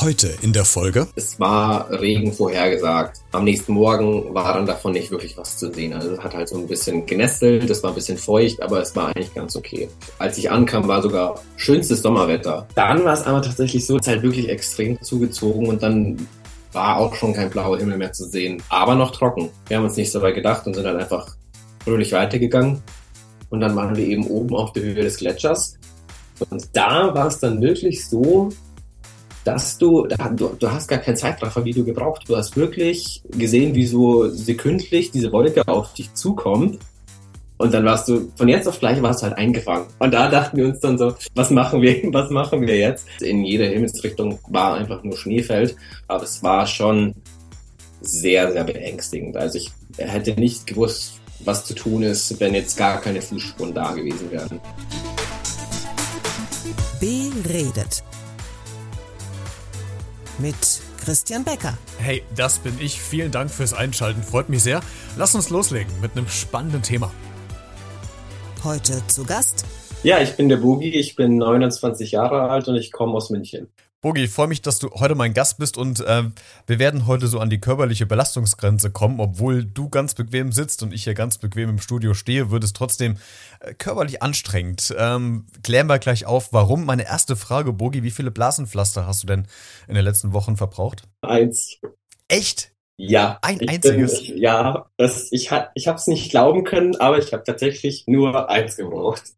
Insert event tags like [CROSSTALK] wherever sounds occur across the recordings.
Heute in der Folge. Es war Regen vorhergesagt. Am nächsten Morgen war dann davon nicht wirklich was zu sehen. Also es hat halt so ein bisschen genestelt, es war ein bisschen feucht, aber es war eigentlich ganz okay. Als ich ankam, war sogar schönstes Sommerwetter. Dann war es aber tatsächlich so, es ist halt wirklich extrem zugezogen und dann war auch schon kein blauer Himmel mehr zu sehen, aber noch trocken. Wir haben uns nicht so weit gedacht und sind dann einfach fröhlich weitergegangen. Und dann waren wir eben oben auf der Höhe des Gletschers. Und da war es dann wirklich so, dass du, du, du hast gar kein Zeitraffer-Video gebraucht. Du hast wirklich gesehen, wie so sekündlich diese Wolke auf dich zukommt. Und dann warst du, von jetzt auf gleich warst du halt eingefangen. Und da dachten wir uns dann so, was machen wir, [LAUGHS] was machen wir jetzt? In jeder Himmelsrichtung war einfach nur Schneefeld. Aber es war schon sehr, sehr beängstigend. Also ich hätte nicht gewusst, was zu tun ist, wenn jetzt gar keine Fußspuren da gewesen wären. Beredet mit Christian Becker. Hey, das bin ich. Vielen Dank fürs Einschalten. Freut mich sehr. Lass uns loslegen mit einem spannenden Thema. Heute zu Gast. Ja, ich bin der Boogie. Ich bin 29 Jahre alt und ich komme aus München. Bogi, ich freue mich, dass du heute mein Gast bist und äh, wir werden heute so an die körperliche Belastungsgrenze kommen. Obwohl du ganz bequem sitzt und ich hier ganz bequem im Studio stehe, wird es trotzdem äh, körperlich anstrengend. Ähm, klären wir gleich auf, warum. Meine erste Frage, Bogi, wie viele Blasenpflaster hast du denn in den letzten Wochen verbraucht? Eins. Echt? Ja. Ein einziges? Bin, ja, das, ich, ich habe es nicht glauben können, aber ich habe tatsächlich nur eins gebraucht.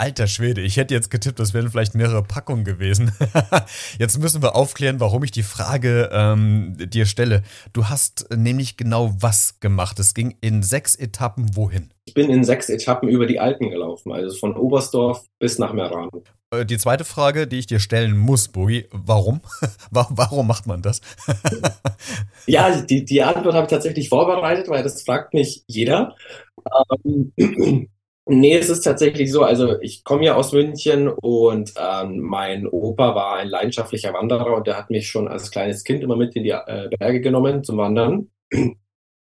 Alter Schwede, ich hätte jetzt getippt, das wären vielleicht mehrere Packungen gewesen. [LAUGHS] jetzt müssen wir aufklären, warum ich die Frage ähm, dir stelle. Du hast nämlich genau was gemacht. Es ging in sechs Etappen wohin? Ich bin in sechs Etappen über die Alpen gelaufen, also von Oberstdorf bis nach Meran. Äh, die zweite Frage, die ich dir stellen muss, Bogi, warum? [LAUGHS] warum macht man das? [LAUGHS] ja, die, die Antwort habe ich tatsächlich vorbereitet, weil das fragt mich jeder. Ähm, Nee, es ist tatsächlich so. Also ich komme ja aus München und ähm, mein Opa war ein leidenschaftlicher Wanderer und der hat mich schon als kleines Kind immer mit in die äh, Berge genommen zum Wandern.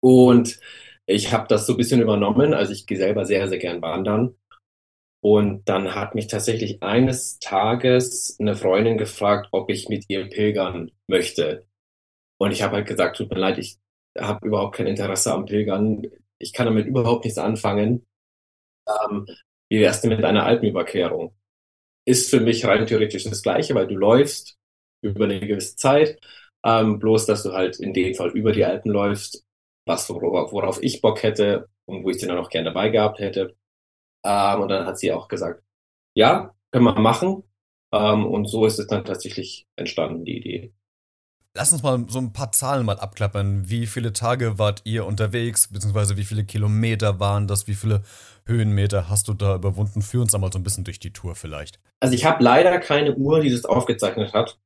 Und ich habe das so ein bisschen übernommen. Also ich gehe selber sehr, sehr gern wandern. Und dann hat mich tatsächlich eines Tages eine Freundin gefragt, ob ich mit ihr pilgern möchte. Und ich habe halt gesagt, tut mir leid, ich habe überhaupt kein Interesse am Pilgern. Ich kann damit überhaupt nichts anfangen ähm, wie wär's denn mit einer Alpenüberquerung? Ist für mich rein theoretisch das Gleiche, weil du läufst über eine gewisse Zeit, ähm, bloß dass du halt in dem Fall über die Alpen läufst, was worauf, worauf ich Bock hätte und wo ich sie dann auch gern dabei gehabt hätte. Ähm, und dann hat sie auch gesagt, ja, können wir machen. Ähm, und so ist es dann tatsächlich entstanden, die Idee. Lass uns mal so ein paar Zahlen mal abklappern. Wie viele Tage wart ihr unterwegs, beziehungsweise wie viele Kilometer waren das, wie viele Höhenmeter hast du da überwunden? Führ uns einmal so ein bisschen durch die Tour vielleicht. Also ich habe leider keine Uhr, die das aufgezeichnet hat.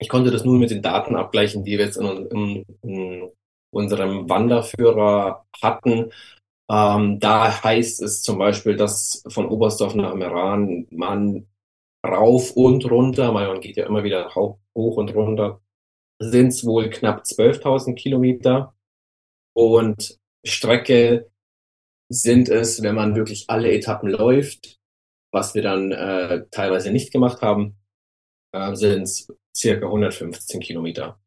Ich konnte das nur mit den Daten abgleichen, die wir jetzt in, in, in unserem Wanderführer hatten. Ähm, da heißt es zum Beispiel, dass von Oberstdorf nach Meran man rauf und runter, man geht ja immer wieder hoch und runter, sind es wohl knapp 12.000 Kilometer und Strecke sind es, wenn man wirklich alle Etappen läuft, was wir dann äh, teilweise nicht gemacht haben, äh, sind es circa 115 Kilometer.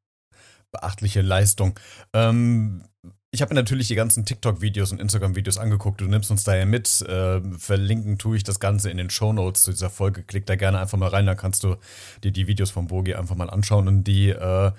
Beachtliche Leistung. Ähm, ich habe mir natürlich die ganzen TikTok-Videos und Instagram-Videos angeguckt. Du nimmst uns daher mit. Äh, verlinken tue ich das Ganze in den Show Notes zu dieser Folge. Klick da gerne einfach mal rein, da kannst du dir die Videos von Bogi einfach mal anschauen. Und die äh,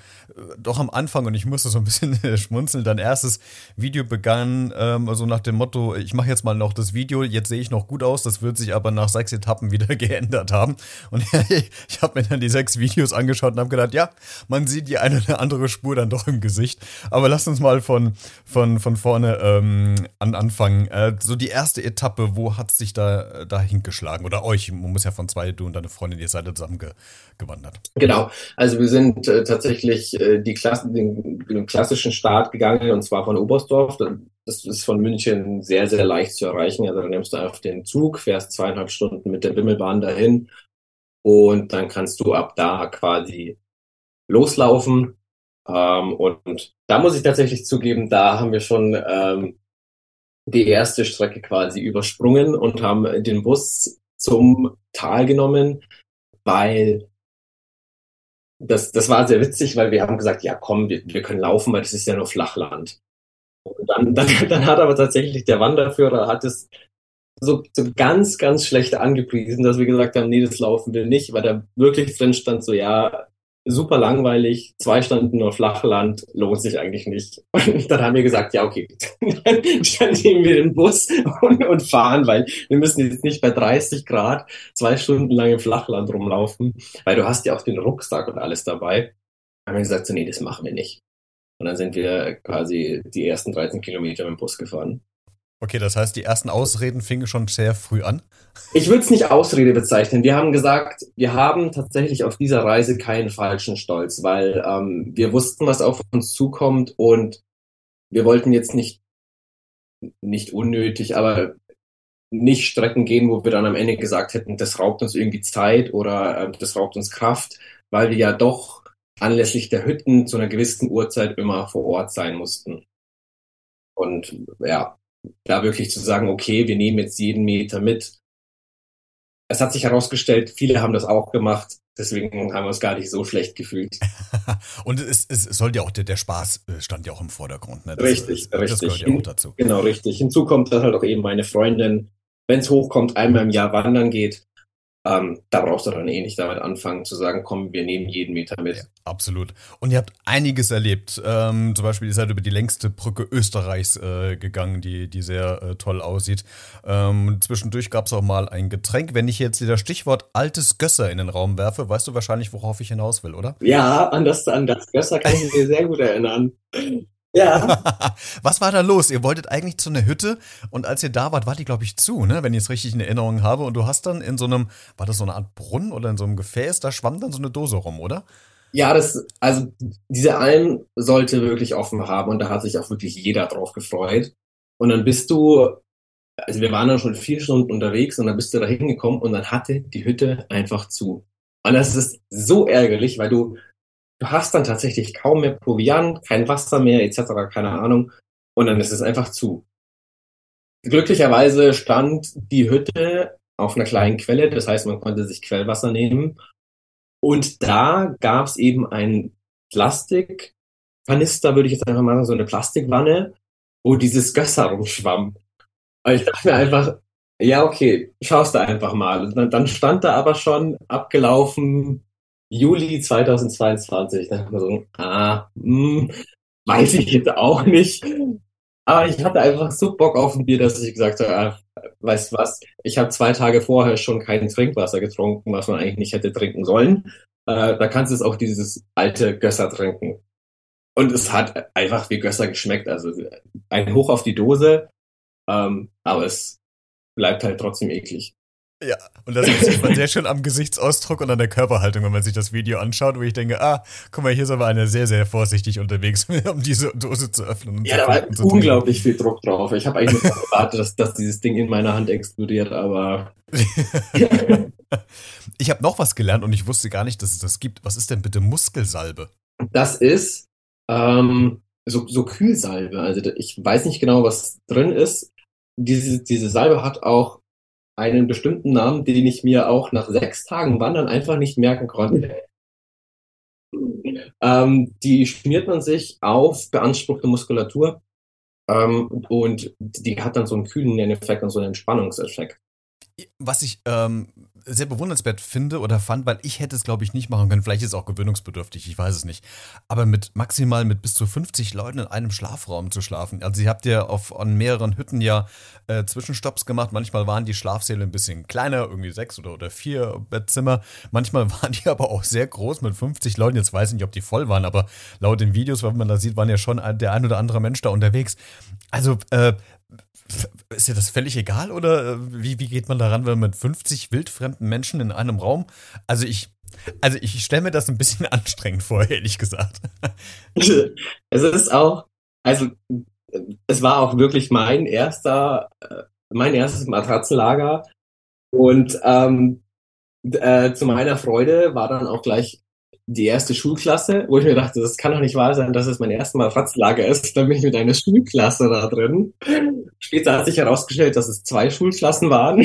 doch am Anfang, und ich musste so ein bisschen [LAUGHS] schmunzeln, dein erstes Video begann ähm, so also nach dem Motto, ich mache jetzt mal noch das Video, jetzt sehe ich noch gut aus, das wird sich aber nach sechs Etappen [LAUGHS] wieder geändert haben. Und [LAUGHS] ich habe mir dann die sechs Videos angeschaut und habe gedacht, ja, man sieht die eine oder andere Spur dann doch im Gesicht. Aber lass uns mal von von, von vorne ähm, an anfangen. Äh, so die erste Etappe, wo hat sich da, da hingeschlagen? Oder euch? Man muss ja von zwei, du und deine Freundin, ihr seid zusammen ge gewandert. Genau. Also wir sind äh, tatsächlich äh, die Klasse, den, den, klassischen Start gegangen und zwar von Oberstdorf. Das ist von München sehr, sehr leicht zu erreichen. Also dann nimmst du einfach den Zug, fährst zweieinhalb Stunden mit der Bimmelbahn dahin und dann kannst du ab da quasi loslaufen ähm, und da muss ich tatsächlich zugeben, da haben wir schon ähm, die erste Strecke quasi übersprungen und haben den Bus zum Tal genommen, weil das, das war sehr witzig, weil wir haben gesagt, ja komm, wir, wir können laufen, weil das ist ja nur Flachland. Und dann, [LAUGHS] dann, dann hat aber tatsächlich der Wanderführer hat es so, so ganz, ganz schlecht angepriesen, dass wir gesagt haben, nee, das laufen wir nicht, weil da wirklich drin stand so, ja, super langweilig, zwei Stunden nur Flachland, lohnt sich eigentlich nicht. Und [LAUGHS] dann haben wir gesagt, ja, okay, dann, [LAUGHS] dann nehmen wir den Bus und, und, fahren, weil wir müssen jetzt nicht bei 30 Grad zwei Stunden lang im Flachland rumlaufen, weil du hast ja auch den Rucksack und alles dabei. Dann haben wir gesagt, so, nee, das machen wir nicht. Und dann sind wir quasi die ersten 13 Kilometer mit dem Bus gefahren. Okay, das heißt, die ersten Ausreden fingen schon sehr früh an. Ich würde es nicht Ausrede bezeichnen. Wir haben gesagt, wir haben tatsächlich auf dieser Reise keinen falschen Stolz, weil ähm, wir wussten, was auf uns zukommt und wir wollten jetzt nicht, nicht unnötig, aber nicht Strecken gehen, wo wir dann am Ende gesagt hätten, das raubt uns irgendwie Zeit oder äh, das raubt uns Kraft, weil wir ja doch anlässlich der Hütten zu einer gewissen Uhrzeit immer vor Ort sein mussten. Und ja, da wirklich zu sagen, okay, wir nehmen jetzt jeden Meter mit. Es hat sich herausgestellt, viele haben das auch gemacht. Deswegen haben wir uns gar nicht so schlecht gefühlt. [LAUGHS] und es, es sollte ja auch, der, der Spaß äh, stand ja auch im Vordergrund. Ne? Das, richtig, das, richtig. Das gehört ja auch dazu. Genau, richtig. Hinzu kommt, dass halt auch eben meine Freundin, wenn es hochkommt, einmal im Jahr wandern geht. Ähm, da brauchst du dann eh nicht damit anfangen zu sagen, komm, wir nehmen jeden Meter mit. Ja, absolut. Und ihr habt einiges erlebt. Ähm, zum Beispiel, ihr seid über die längste Brücke Österreichs äh, gegangen, die, die sehr äh, toll aussieht. Ähm, zwischendurch gab es auch mal ein Getränk. Wenn ich jetzt das Stichwort altes Gösser in den Raum werfe, weißt du wahrscheinlich, worauf ich hinaus will, oder? Ja, an das, an das Gösser kann ich mir sehr gut erinnern. Ja. [LAUGHS] Was war da los? Ihr wolltet eigentlich zu einer Hütte und als ihr da wart, war die, glaube ich, zu, ne? Wenn ich es richtig in Erinnerung habe. Und du hast dann in so einem, war das so eine Art Brunnen oder in so einem Gefäß, da schwamm dann so eine Dose rum, oder? Ja, das, also diese Alm sollte wirklich offen haben und da hat sich auch wirklich jeder drauf gefreut. Und dann bist du, also wir waren dann schon vier Stunden unterwegs und dann bist du da hingekommen und dann hatte die Hütte einfach zu. Und das ist so ärgerlich, weil du du hast dann tatsächlich kaum mehr Proviant, kein Wasser mehr, etc., keine Ahnung. Und dann ist es einfach zu. Glücklicherweise stand die Hütte auf einer kleinen Quelle, das heißt, man konnte sich Quellwasser nehmen. Und da gab es eben ein Plastikkanister, würde ich jetzt einfach mal sagen, so eine Plastikwanne, wo dieses Gösser rumschwamm. Und ich dachte mir einfach, ja, okay, schaust du einfach mal. Und dann stand da aber schon abgelaufen Juli 2022. Da ich mir so, ah, hm, weiß ich jetzt auch nicht. Aber ich hatte einfach so Bock auf ein Bier, dass ich gesagt habe, ah, weißt was, ich habe zwei Tage vorher schon kein Trinkwasser getrunken, was man eigentlich nicht hätte trinken sollen. Äh, da kannst du es auch dieses alte Gösser trinken. Und es hat einfach wie Gösser geschmeckt. Also ein Hoch auf die Dose, ähm, aber es bleibt halt trotzdem eklig. Ja, und das sieht man sehr schön am Gesichtsausdruck und an der Körperhaltung, wenn man sich das Video anschaut, wo ich denke, ah, guck mal, hier ist aber einer sehr, sehr vorsichtig unterwegs, [LAUGHS] um diese Dose zu öffnen. ja, da war unglaublich viel Druck drauf. Ich habe eigentlich nicht erwartet, dass, dass dieses Ding in meiner Hand explodiert, aber. [LAUGHS] ich habe noch was gelernt und ich wusste gar nicht, dass es das gibt. Was ist denn bitte Muskelsalbe? Das ist ähm, so, so Kühlsalbe. Also ich weiß nicht genau, was drin ist. Diese, diese Salbe hat auch einen bestimmten Namen, den ich mir auch nach sechs Tagen Wandern einfach nicht merken konnte. Ähm, die schmiert man sich auf beanspruchte Muskulatur ähm, und die hat dann so einen kühlen Effekt und so einen Entspannungseffekt. Was ich ähm, sehr bewundernswert finde oder fand, weil ich hätte es, glaube ich, nicht machen können. Vielleicht ist es auch gewöhnungsbedürftig, ich weiß es nicht. Aber mit maximal mit bis zu 50 Leuten in einem Schlafraum zu schlafen. Also, ihr habt ja auf an mehreren Hütten ja äh, Zwischenstopps gemacht. Manchmal waren die Schlafsäle ein bisschen kleiner, irgendwie sechs oder, oder vier Bettzimmer. Manchmal [LAUGHS] waren die aber auch sehr groß mit 50 Leuten. Jetzt weiß ich nicht, ob die voll waren, aber laut den Videos, wenn man da sieht, waren ja schon der ein oder andere Mensch da unterwegs. Also, äh, ist dir das völlig egal oder äh, wie, wie geht man daran, wenn man mit 50 wildfremden Menschen in einem Raum? Also ich, also ich stelle mir das ein bisschen [LAUGHS] anstrengend vor, ehrlich gesagt. [LAUGHS] Es ist auch, also es war auch wirklich mein erster, äh, mein erstes Matratzenlager und ähm, äh, zu meiner Freude war dann auch gleich die erste Schulklasse, wo ich mir dachte, das kann doch nicht wahr sein, dass es mein erstes Mal Fatzlager ist. Dann bin ich mit einer Schulklasse da drin. Später hat sich herausgestellt, dass es zwei Schulklassen waren.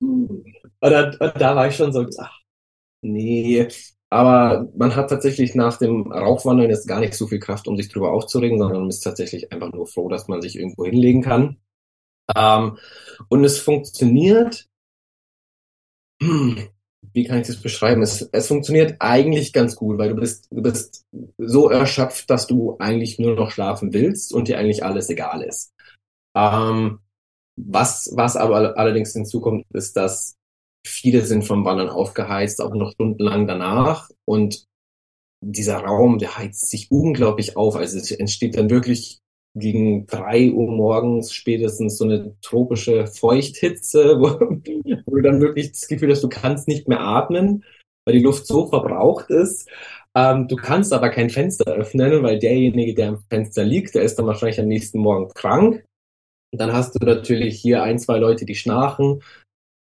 und, dann, und da war ich schon so, ach, nee, Aber man hat tatsächlich nach dem Rauchwandern jetzt gar nicht so viel Kraft, um sich drüber aufzuregen, sondern man ist tatsächlich einfach nur froh, dass man sich irgendwo hinlegen kann. Ähm, und es funktioniert, wie kann ich das beschreiben? Es, es funktioniert eigentlich ganz gut, weil du bist, du bist so erschöpft, dass du eigentlich nur noch schlafen willst und dir eigentlich alles egal ist. Ähm, was, was aber allerdings hinzukommt, ist, dass viele sind vom Wandern aufgeheizt, auch noch stundenlang danach. Und dieser Raum, der heizt sich unglaublich auf. Also es entsteht dann wirklich gegen drei Uhr morgens spätestens so eine tropische Feuchthitze, [LAUGHS] wo, wo du dann wirklich das Gefühl hast, du kannst nicht mehr atmen, weil die Luft so verbraucht ist. Ähm, du kannst aber kein Fenster öffnen, weil derjenige, der am Fenster liegt, der ist dann wahrscheinlich am nächsten Morgen krank. Und dann hast du natürlich hier ein, zwei Leute, die schnarchen,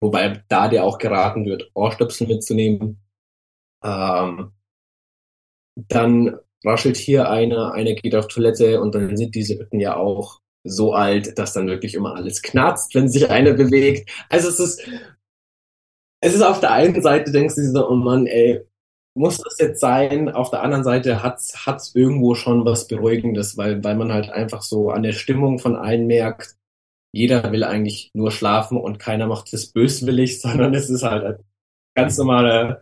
wobei da dir auch geraten wird, Ohrstöpsel mitzunehmen. Ähm, dann raschelt hier einer, einer geht auf Toilette und dann sind diese Hütten ja auch so alt, dass dann wirklich immer alles knarzt, wenn sich einer bewegt. Also es ist, es ist auf der einen Seite denkst du so, oh Mann, ey, muss das jetzt sein? Auf der anderen Seite hat's hat's irgendwo schon was Beruhigendes, weil weil man halt einfach so an der Stimmung von allen merkt, jeder will eigentlich nur schlafen und keiner macht es böswillig, [LAUGHS] sondern es ist halt ein ganz normaler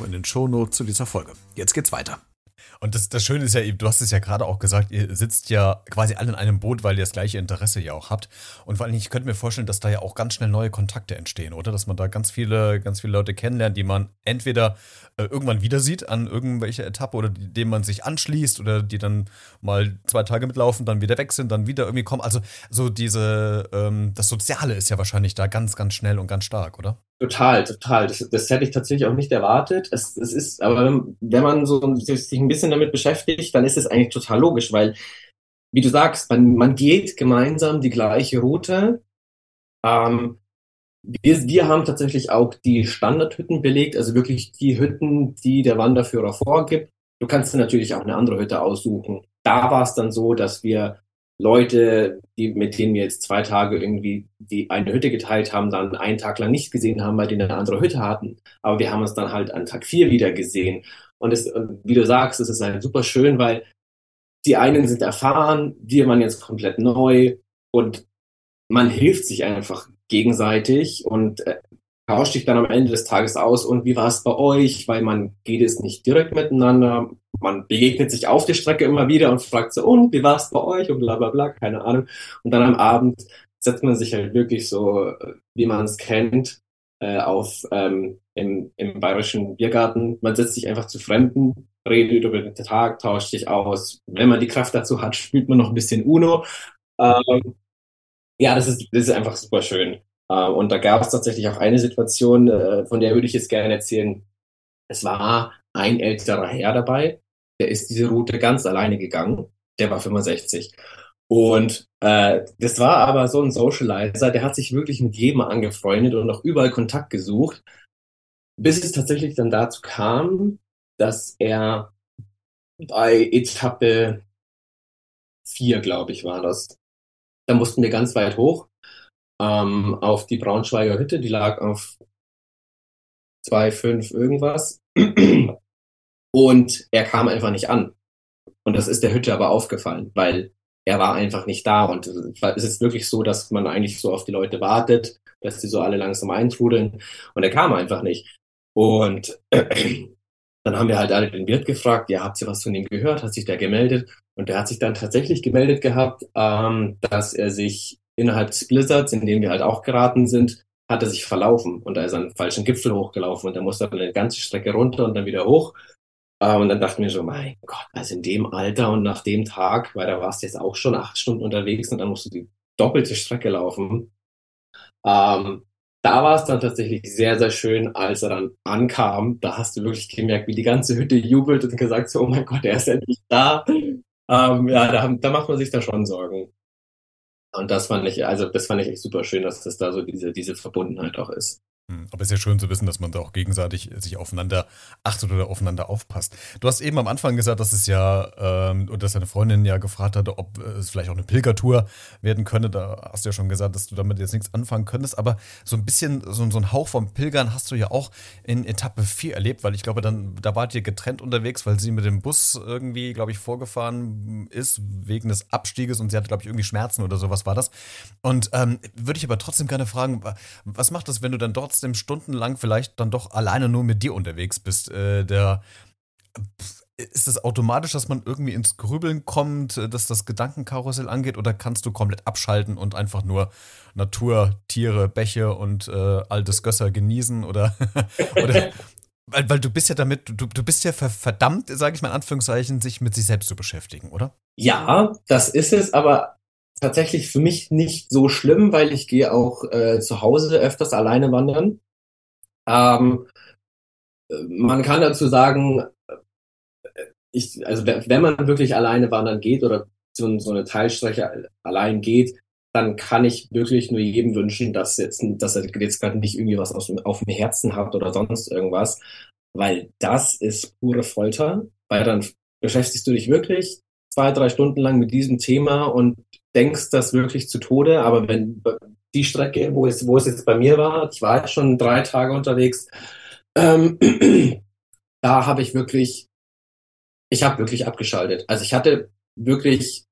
auch in den Shownotes zu dieser Folge. Jetzt geht's weiter. Und das, das Schöne ist ja, du hast es ja gerade auch gesagt, ihr sitzt ja quasi alle in einem Boot, weil ihr das gleiche Interesse ja auch habt. Und vor allem, ich könnte mir vorstellen, dass da ja auch ganz schnell neue Kontakte entstehen, oder? Dass man da ganz viele, ganz viele Leute kennenlernt, die man entweder äh, irgendwann wieder sieht an irgendwelcher Etappe oder denen man sich anschließt oder die dann mal zwei Tage mitlaufen, dann wieder weg sind, dann wieder irgendwie kommen. Also so diese, ähm, das Soziale ist ja wahrscheinlich da ganz, ganz schnell und ganz stark, oder? Total, total. Das, das hätte ich tatsächlich auch nicht erwartet. Es, es ist, aber wenn man so sich ein bisschen damit beschäftigt, dann ist es eigentlich total logisch, weil, wie du sagst, man, man geht gemeinsam die gleiche Route. Ähm, wir, wir haben tatsächlich auch die Standardhütten belegt, also wirklich die Hütten, die der Wanderführer vorgibt. Du kannst dir natürlich auch eine andere Hütte aussuchen. Da war es dann so, dass wir Leute, die, mit denen wir jetzt zwei Tage irgendwie die eine Hütte geteilt haben, dann einen Tag lang nicht gesehen haben, weil die eine andere Hütte hatten. Aber wir haben uns dann halt an Tag vier wieder gesehen. Und es, wie du sagst, es ist halt super schön, weil die einen sind erfahren, wir waren jetzt komplett neu und man hilft sich einfach gegenseitig und äh, tauscht dich dann am Ende des Tages aus und wie war es bei euch, weil man geht es nicht direkt miteinander, man begegnet sich auf der Strecke immer wieder und fragt so, und wie war es bei euch und bla bla bla, keine Ahnung. Und dann am Abend setzt man sich halt wirklich so, wie man es kennt, äh, auf ähm, im, im bayerischen Biergarten. Man setzt sich einfach zu Fremden, redet über den Tag, tauscht sich aus. Wenn man die Kraft dazu hat, spielt man noch ein bisschen Uno. Ähm, ja, das ist, das ist einfach super schön. Äh, und da gab es tatsächlich auch eine Situation, äh, von der würde ich jetzt gerne erzählen. Es war ein älterer Herr dabei, der ist diese Route ganz alleine gegangen. Der war 65. Und äh, das war aber so ein Socializer, der hat sich wirklich mit jedem angefreundet und auch überall Kontakt gesucht, bis es tatsächlich dann dazu kam, dass er bei Etappe 4, glaube ich, war das. Da mussten wir ganz weit hoch ähm, auf die Braunschweiger Hütte, die lag auf 2,5 irgendwas. Und er kam einfach nicht an. Und das ist der Hütte aber aufgefallen, weil er war einfach nicht da. Und es ist wirklich so, dass man eigentlich so auf die Leute wartet, dass die so alle langsam eintrudeln. Und er kam einfach nicht. Und [CLEARS THROAT] dann haben wir halt alle den Wirt gefragt, ja, habt ihr was von ihm gehört? Hat sich der gemeldet? Und der hat sich dann tatsächlich gemeldet gehabt, ähm, dass er sich innerhalb des Blizzards, in dem wir halt auch geraten sind, hat er sich verlaufen und da ist er einen falschen Gipfel hochgelaufen und da musste er eine ganze Strecke runter und dann wieder hoch. Äh, und dann dachten wir so, mein Gott, also in dem Alter und nach dem Tag, weil da warst du jetzt auch schon acht Stunden unterwegs und dann musst du die doppelte Strecke laufen. Ähm, da war es dann tatsächlich sehr, sehr schön, als er dann ankam. Da hast du wirklich gemerkt, wie die ganze Hütte jubelt und gesagt so, oh mein Gott, er ist endlich da. Ähm, ja, da, da macht man sich da schon Sorgen. Und das fand ich, also das fand ich echt super schön, dass das da so diese, diese Verbundenheit auch ist. Hm, aber es ist ja schön zu wissen, dass man da auch gegenseitig sich aufeinander achtet oder aufeinander aufpasst. Du hast eben am Anfang gesagt, dass es ja, ähm, dass deine Freundin ja gefragt hatte, ob es vielleicht auch eine Pilgertour werden könnte. Da hast du ja schon gesagt, dass du damit jetzt nichts anfangen könntest. Aber so ein bisschen, so, so ein Hauch vom Pilgern hast du ja auch in Etappe 4 erlebt, weil ich glaube, dann, da wart ihr getrennt unterwegs, weil sie mit dem Bus irgendwie, glaube ich, vorgefahren ist wegen des Abstieges und sie hatte, glaube ich, irgendwie Schmerzen oder sowas war das. Und ähm, würde ich aber trotzdem gerne fragen, was macht das, wenn du dann dort trotzdem stundenlang vielleicht dann doch alleine nur mit dir unterwegs bist. Äh, der ist es automatisch, dass man irgendwie ins Grübeln kommt, äh, dass das Gedankenkarussell angeht, oder kannst du komplett abschalten und einfach nur Natur, Tiere, Bäche und äh, altes Gösser genießen? Oder, [LAUGHS] oder weil, weil du bist ja damit, du, du bist ja verdammt, sage ich mal in Anführungszeichen, sich mit sich selbst zu beschäftigen, oder? Ja, das ist es, aber tatsächlich für mich nicht so schlimm, weil ich gehe auch äh, zu Hause öfters alleine wandern. Ähm, man kann dazu sagen, äh, ich, also wenn man wirklich alleine wandern geht oder so, so eine Teilstrecke allein geht, dann kann ich wirklich nur jedem wünschen, dass jetzt, dass er jetzt gerade nicht irgendwie was aus, auf dem Herzen hat oder sonst irgendwas, weil das ist pure Folter, weil dann beschäftigst du dich wirklich zwei, drei Stunden lang mit diesem Thema und denkst das wirklich zu Tode, aber wenn die Strecke, wo es, wo es jetzt bei mir war, ich war jetzt schon drei Tage unterwegs, ähm, [CLEARS THROAT] da habe ich wirklich, ich habe wirklich abgeschaltet. Also ich hatte wirklich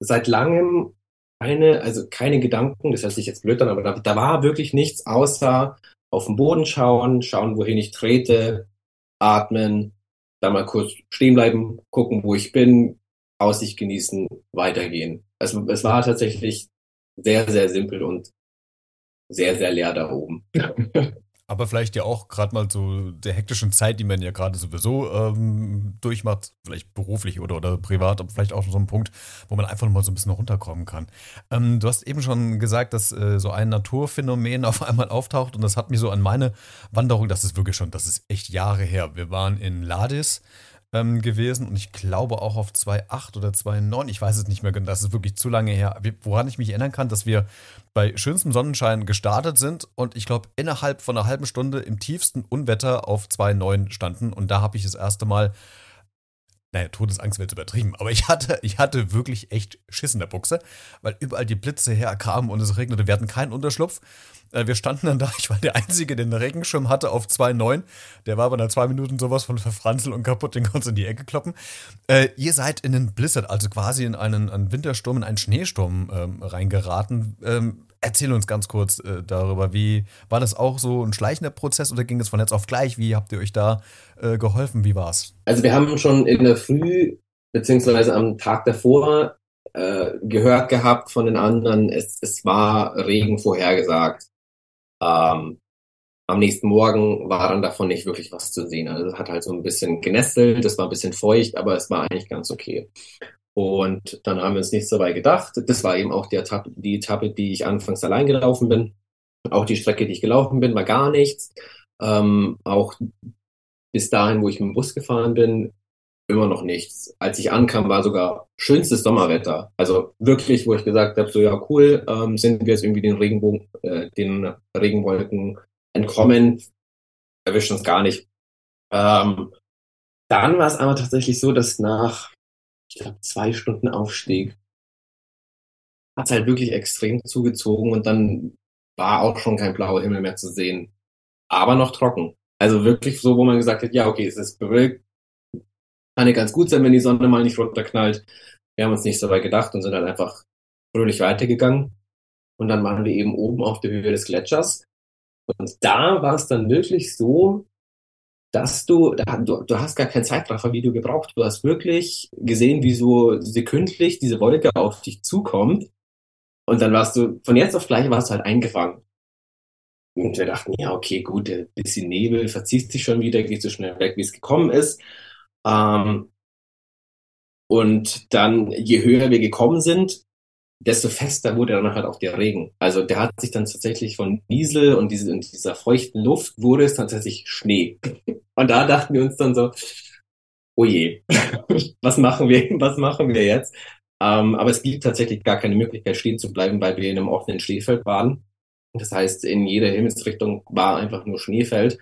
seit langem keine, also keine Gedanken, das hört sich jetzt blöd an, aber da, da war wirklich nichts außer auf den Boden schauen, schauen, wohin ich trete, atmen, da mal kurz stehen bleiben, gucken, wo ich bin, Aussicht genießen, weitergehen. Also es war tatsächlich sehr, sehr simpel und sehr, sehr leer da oben. Aber vielleicht ja auch gerade mal so der hektischen Zeit, die man ja gerade sowieso ähm, durchmacht, vielleicht beruflich oder, oder privat, aber vielleicht auch so ein Punkt, wo man einfach mal so ein bisschen runterkommen kann. Ähm, du hast eben schon gesagt, dass äh, so ein Naturphänomen [LAUGHS] auf einmal auftaucht und das hat mich so an meine Wanderung, das ist wirklich schon, das ist echt Jahre her. Wir waren in Ladis ähm, gewesen und ich glaube auch auf 2.8 oder 2.9, ich weiß es nicht mehr genau, das ist wirklich zu lange her. Woran ich mich erinnern kann, dass wir bei schönstem Sonnenschein gestartet sind und ich glaube innerhalb von einer halben Stunde im tiefsten Unwetter auf 2.9 standen und da habe ich das erste Mal naja, Todesangst wird übertrieben, aber ich hatte, ich hatte wirklich echt Schiss in der Buchse, weil überall die Blitze herkamen und es regnete. Wir hatten keinen Unterschlupf äh, wir standen dann da, ich war der Einzige, der den Regenschirm hatte auf 2,9. Der war aber nach zwei Minuten sowas von verfranzelt und kaputt, den konntest du in die Ecke kloppen. Äh, ihr seid in einen Blizzard, also quasi in einen, einen Wintersturm, in einen Schneesturm ähm, reingeraten. Ähm, erzähl uns ganz kurz äh, darüber, wie war das auch so ein schleichender Prozess oder ging es von jetzt auf gleich? Wie habt ihr euch da äh, geholfen? Wie war's? Also wir haben schon in der Früh beziehungsweise am Tag davor äh, gehört gehabt von den anderen, es, es war Regen vorhergesagt. Ähm, am nächsten Morgen war dann davon nicht wirklich was zu sehen. Also es hat halt so ein bisschen genestelt, es war ein bisschen feucht, aber es war eigentlich ganz okay. Und dann haben wir uns nichts dabei gedacht. Das war eben auch die Etappe, die Etappe, die ich anfangs allein gelaufen bin. Auch die Strecke, die ich gelaufen bin, war gar nichts. Ähm, auch bis dahin, wo ich mit dem Bus gefahren bin, immer noch nichts. Als ich ankam, war sogar schönstes Sommerwetter. Also wirklich, wo ich gesagt habe, so ja cool, ähm, sind wir jetzt irgendwie den Regenbogen, äh, den Regenwolken entkommen, erwischt uns gar nicht. Ähm, dann war es aber tatsächlich so, dass nach, ich glaube, zwei Stunden Aufstieg hat halt wirklich extrem zugezogen und dann war auch schon kein blauer Himmel mehr zu sehen. Aber noch trocken. Also wirklich so, wo man gesagt hat, ja, okay, es ist bewölkt, kann ja ganz gut sein, wenn die Sonne mal nicht runterknallt. Wir haben uns nicht so weit gedacht und sind dann einfach fröhlich weitergegangen. Und dann waren wir eben oben auf der Höhe des Gletschers. Und da war es dann wirklich so, dass du, du, du hast gar kein Zeitraffer-Video gebraucht. Du hast wirklich gesehen, wie so sekündlich diese Wolke auf dich zukommt. Und dann warst du, von jetzt auf gleich warst du halt eingefangen. Und wir dachten, ja, okay, gut, ein bisschen Nebel verzieht sich schon wieder, geht so schnell weg, wie es gekommen ist. Ähm, und dann, je höher wir gekommen sind, desto fester wurde dann halt auch der Regen. Also der hat sich dann tatsächlich von Niesel und diese, in dieser feuchten Luft wurde es tatsächlich Schnee. [LAUGHS] Und da dachten wir uns dann so, oh je, [LAUGHS] was machen wir, was machen wir jetzt? Ähm, aber es gibt tatsächlich gar keine Möglichkeit, stehen zu bleiben, weil wir in einem offenen Schneefeld waren. Das heißt, in jeder Himmelsrichtung war einfach nur Schneefeld.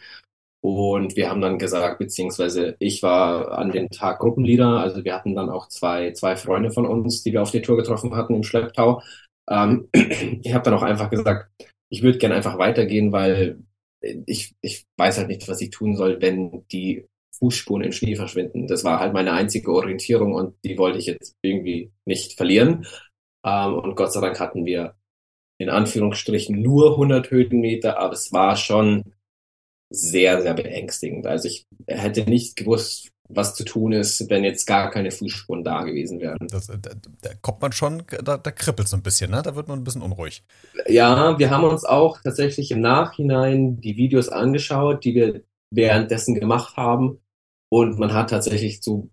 Und wir haben dann gesagt, beziehungsweise ich war an dem Tag Gruppenleader, also wir hatten dann auch zwei, zwei Freunde von uns, die wir auf der Tour getroffen hatten im Schlepptau. Ähm, [CLEARS THROAT] ich habe dann auch einfach gesagt, ich würde gerne einfach weitergehen, weil ich, ich weiß halt nicht, was ich tun soll, wenn die Fußspuren im Schnee verschwinden. Das war halt meine einzige Orientierung und die wollte ich jetzt irgendwie nicht verlieren. Ähm, und Gott sei Dank hatten wir in Anführungsstrichen nur 100 Höhenmeter, aber es war schon sehr, sehr beängstigend. Also ich hätte nicht gewusst, was zu tun ist, wenn jetzt gar keine Fußspuren da gewesen wären. Das, da, da, kommt man schon, da, da kribbelt es ein bisschen, ne? Da wird man ein bisschen unruhig. Ja, wir haben uns auch tatsächlich im Nachhinein die Videos angeschaut, die wir währenddessen gemacht haben. Und man hat tatsächlich so,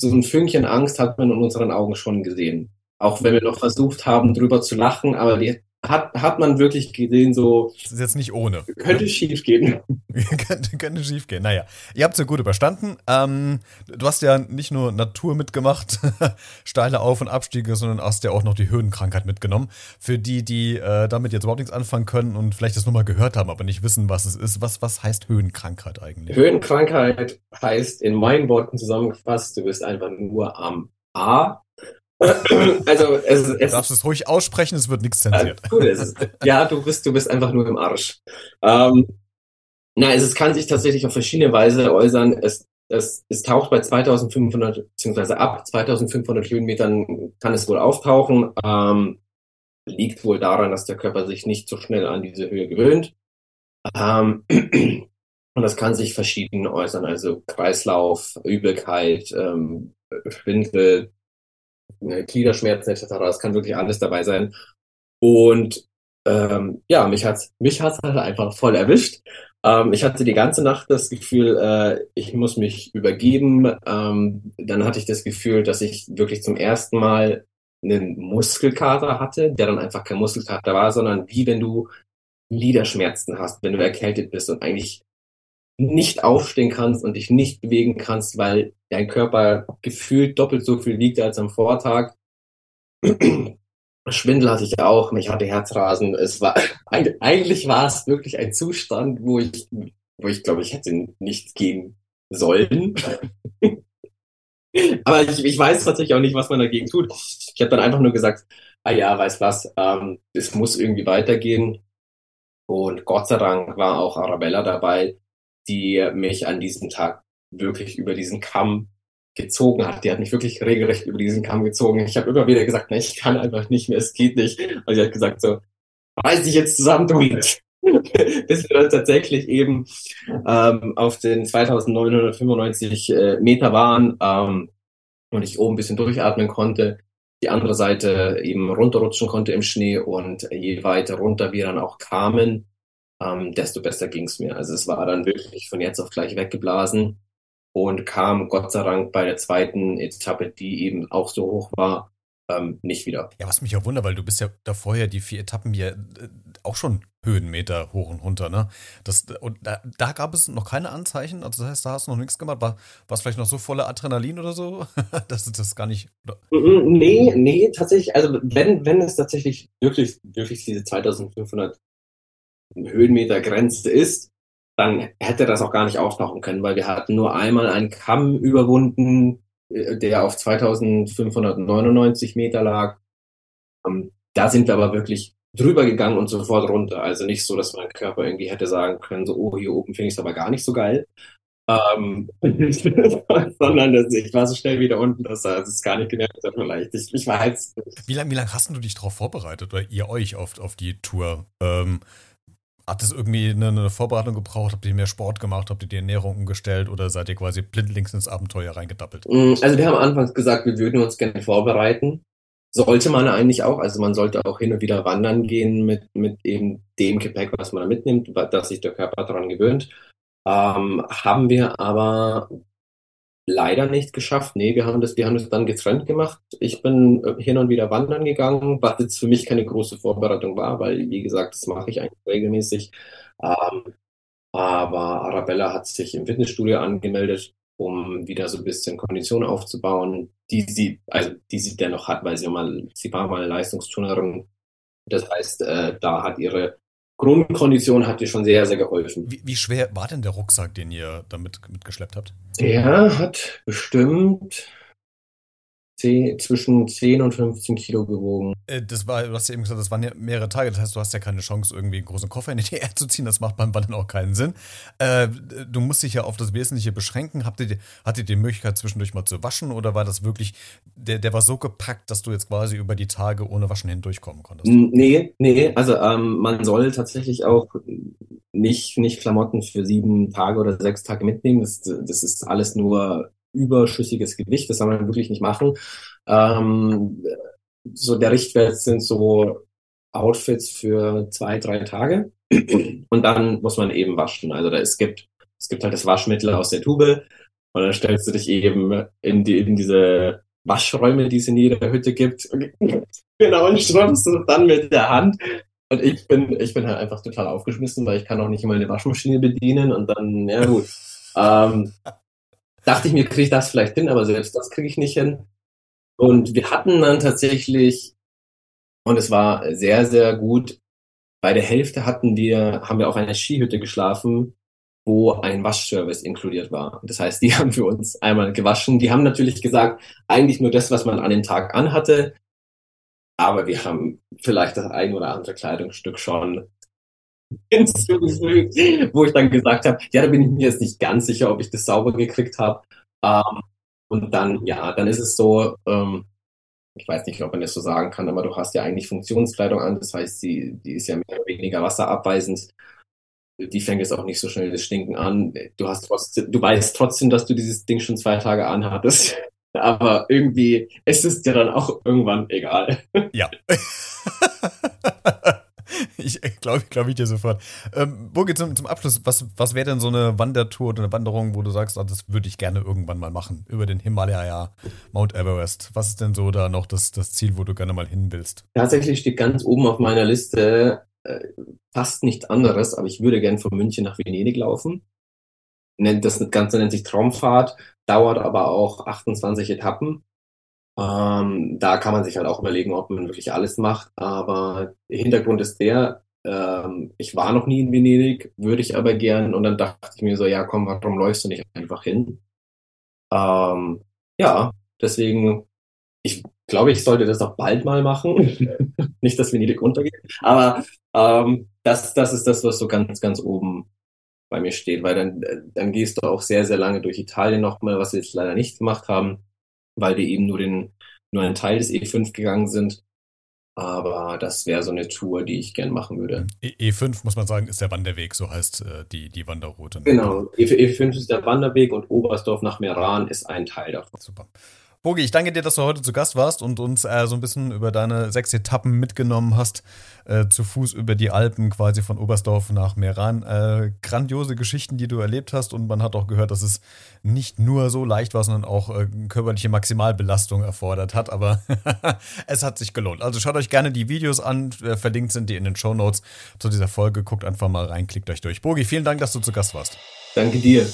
so ein Fünkchen Angst hat man in unseren Augen schon gesehen. Auch wenn wir noch versucht haben, drüber zu lachen, aber die hat, hat man wirklich gesehen, so. Das ist jetzt nicht ohne. Könnte schief gehen. [LAUGHS] könnte, könnte schief gehen. Naja, ihr habt es ja gut überstanden. Ähm, du hast ja nicht nur Natur mitgemacht, [LAUGHS] steile Auf- und Abstiege, sondern hast ja auch noch die Höhenkrankheit mitgenommen. Für die, die äh, damit jetzt überhaupt nichts anfangen können und vielleicht das nur mal gehört haben, aber nicht wissen, was es ist. Was, was heißt Höhenkrankheit eigentlich? Höhenkrankheit heißt in meinen Worten zusammengefasst, du bist einfach nur am A also es, es, du darfst es ruhig aussprechen, es wird nichts zensiert. Gut, ist, ja, du bist, du bist einfach nur im Arsch. Ähm, na, es, es kann sich tatsächlich auf verschiedene Weise äußern. Es, es, es taucht bei 2500 beziehungsweise ab 2500 Höhenmetern kann es wohl auftauchen. Ähm, liegt wohl daran, dass der Körper sich nicht so schnell an diese Höhe gewöhnt. Ähm, und das kann sich verschieden äußern, also Kreislauf, Übelkeit, ähm, Schwindel, Gliederschmerzen etc. Es kann wirklich alles dabei sein. Und ähm, ja, mich hat's mich hat's halt einfach voll erwischt. Ähm, ich hatte die ganze Nacht das Gefühl, äh, ich muss mich übergeben. Ähm, dann hatte ich das Gefühl, dass ich wirklich zum ersten Mal einen Muskelkater hatte, der dann einfach kein Muskelkater war, sondern wie wenn du Gliederschmerzen hast, wenn du erkältet bist und eigentlich nicht aufstehen kannst und dich nicht bewegen kannst, weil dein Körper gefühlt doppelt so viel wiegt als am Vortag. [CLEARS THROAT] Schwindel hatte ich auch, mich hatte Herzrasen. Es war [LAUGHS] eigentlich war es wirklich ein Zustand, wo ich, wo ich glaube, ich hätte nicht gehen sollen. [LAUGHS] Aber ich, ich weiß tatsächlich auch nicht, was man dagegen tut. Ich habe dann einfach nur gesagt, ah ja, weiß was, ähm, es muss irgendwie weitergehen. Und Gott sei Dank war auch Arabella dabei, die mich an diesem Tag wirklich über diesen Kamm gezogen hat. Die hat mich wirklich regelrecht über diesen Kamm gezogen. Ich habe immer wieder gesagt, nee, ich kann einfach nicht mehr, es geht nicht. Und sie hat gesagt so, reiß dich jetzt zusammen, du [LAUGHS] Bis wir dann tatsächlich eben ähm, auf den 2995 äh, Meter waren ähm, und ich oben ein bisschen durchatmen konnte, die andere Seite eben runterrutschen konnte im Schnee und je weiter runter wir dann auch kamen, ähm, desto besser ging's mir. Also es war dann wirklich von jetzt auf gleich weggeblasen und kam Gott sei Dank bei der zweiten Etappe, die eben auch so hoch war, ähm, nicht wieder. Ja, was mich auch wundert, weil du bist ja da vorher die vier Etappen hier äh, auch schon Höhenmeter hoch und runter, ne? Das, und da, da, gab es noch keine Anzeichen, also das heißt, da hast du noch nichts gemacht. War, es vielleicht noch so voller Adrenalin oder so? [LAUGHS] das ist das gar nicht. Oder? Nee, nee, tatsächlich, also wenn, wenn es tatsächlich wirklich, wirklich diese 2500 Höhenmeter Grenze ist, dann hätte das auch gar nicht auftauchen können, weil wir hatten nur einmal einen Kamm überwunden, äh, der auf 2599 Meter lag. Ähm, da sind wir aber wirklich drüber gegangen und sofort runter. Also nicht so, dass mein Körper irgendwie hätte sagen können, so, oh, hier oben finde ich es aber gar nicht so geil. Ähm, [LAUGHS] sondern dass ich war so schnell wieder unten, dass es gar nicht gemerkt hat, vielleicht. Ich, ich weiß. Wie lange wie lang hast du dich darauf vorbereitet oder ihr euch auf, auf die Tour? Ähm, hat es irgendwie eine, eine, Vorbereitung gebraucht? Habt ihr mehr Sport gemacht? Habt ihr die Ernährung umgestellt oder seid ihr quasi blindlings ins Abenteuer reingedappelt? Mm, also wir haben anfangs gesagt, wir würden uns gerne vorbereiten. Sollte man eigentlich auch. Also man sollte auch hin und wieder wandern gehen mit, mit eben dem Gepäck, was man da mitnimmt, dass sich der Körper daran gewöhnt. Ähm, haben wir aber leider nicht geschafft. Nee, wir haben das, wir haben das dann getrennt gemacht. Ich bin äh, hin und wieder wandern gegangen, was jetzt für mich keine große Vorbereitung war, weil, wie gesagt, das mache ich eigentlich regelmäßig. Ähm, aber Arabella hat sich im Fitnessstudio angemeldet, um wieder so ein bisschen Kondition aufzubauen, die sie, also die sie dennoch hat, weil sie mal, sie war mal Leistungsturnerin. Das heißt, äh, da hat ihre Grundkondition hat dir schon sehr, sehr geholfen. Wie, wie, schwer war denn der Rucksack, den ihr damit mitgeschleppt habt? Der hat bestimmt 10, zwischen 10 und 15 Kilo gewogen. Äh, das war, du hast ja eben gesagt, das waren ja mehrere Tage. Das heißt, du hast ja keine Chance, irgendwie einen großen Koffer in die [LAUGHS] DR zu ziehen. Das macht beim Wandern auch keinen Sinn. Äh, du musst dich ja auf das Wesentliche beschränken. Habt ihr, hattet ihr die Möglichkeit, zwischendurch mal zu waschen? Oder war das wirklich, der, der war so gepackt, dass du jetzt quasi über die Tage ohne Waschen hindurchkommen konntest? Nee, nee. Also ähm, man soll tatsächlich auch nicht, nicht Klamotten für sieben Tage oder sechs Tage mitnehmen. Das, das ist alles nur überschüssiges Gewicht. Das soll man wirklich nicht machen. Ähm, so der Richtwert sind so Outfits für zwei, drei Tage. Und dann muss man eben waschen. Also da, es gibt, es gibt halt das Waschmittel aus der Tube. Und dann stellst du dich eben in, die, in diese Waschräume, die es in jeder Hütte gibt. [LAUGHS] genau, und schrubbst du dann mit der Hand. Und ich bin, ich bin halt einfach total aufgeschmissen, weil ich kann auch nicht immer eine Waschmaschine bedienen. Und dann, ja gut. Ähm, dachte ich mir, kriege ich das vielleicht hin, aber selbst das kriege ich nicht hin. Und wir hatten dann tatsächlich, und es war sehr, sehr gut, bei der Hälfte hatten wir, haben wir auf einer Skihütte geschlafen, wo ein Waschservice inkludiert war. Das heißt, die [LAUGHS] haben für uns einmal gewaschen. Die haben natürlich gesagt, eigentlich nur das, was man an dem Tag anhatte. Aber wir haben vielleicht das ein oder andere Kleidungsstück schon hinzugefügt, wo ich dann gesagt habe, ja, da bin ich mir jetzt nicht ganz sicher, ob ich das sauber gekriegt habe. Ähm, und dann, ja, dann ist es so, ähm, ich weiß nicht, ob man das so sagen kann, aber du hast ja eigentlich Funktionskleidung an, das heißt, die, die ist ja mehr oder weniger wasserabweisend. Die fängt jetzt auch nicht so schnell das Stinken an. Du hast trotzdem, du weißt trotzdem, dass du dieses Ding schon zwei Tage anhattest. [LAUGHS] Aber irgendwie ist es dir dann auch irgendwann egal. Ja. [LAUGHS] Ich glaube glaub ich dir sofort. Ähm, Burgi, zum, zum Abschluss, was, was wäre denn so eine Wandertour oder eine Wanderung, wo du sagst, ah, das würde ich gerne irgendwann mal machen? Über den Himalaya, Mount Everest. Was ist denn so da noch das, das Ziel, wo du gerne mal hin willst? Tatsächlich steht ganz oben auf meiner Liste äh, fast nichts anderes, aber ich würde gerne von München nach Venedig laufen. Das Ganze nennt sich Traumfahrt, dauert aber auch 28 Etappen. Ähm, da kann man sich halt auch überlegen, ob man wirklich alles macht. Aber der Hintergrund ist der, ähm, ich war noch nie in Venedig, würde ich aber gern. Und dann dachte ich mir so, ja komm, warum läufst du nicht einfach hin? Ähm, ja, deswegen, ich glaube, ich sollte das auch bald mal machen. [LAUGHS] nicht, dass Venedig runtergeht. Aber ähm, das, das ist das, was so ganz, ganz oben bei mir steht, weil dann, dann gehst du auch sehr, sehr lange durch Italien nochmal, was wir jetzt leider nicht gemacht haben weil wir eben nur den nur einen Teil des E5 gegangen sind. Aber das wäre so eine Tour, die ich gern machen würde. E 5 muss man sagen, ist der Wanderweg, so heißt äh, die, die Wanderroute. Genau, E, E5 ist der Wanderweg und Oberstdorf nach Meran ist ein Teil davon. Super. Bogi, ich danke dir, dass du heute zu Gast warst und uns äh, so ein bisschen über deine sechs Etappen mitgenommen hast, äh, zu Fuß über die Alpen, quasi von Oberstdorf nach Meran. Äh, grandiose Geschichten, die du erlebt hast und man hat auch gehört, dass es nicht nur so leicht war, sondern auch äh, körperliche Maximalbelastung erfordert hat, aber [LAUGHS] es hat sich gelohnt. Also schaut euch gerne die Videos an, äh, verlinkt sind die in den Show Notes zu dieser Folge. Guckt einfach mal rein, klickt euch durch. Bogi, vielen Dank, dass du zu Gast warst. Danke dir.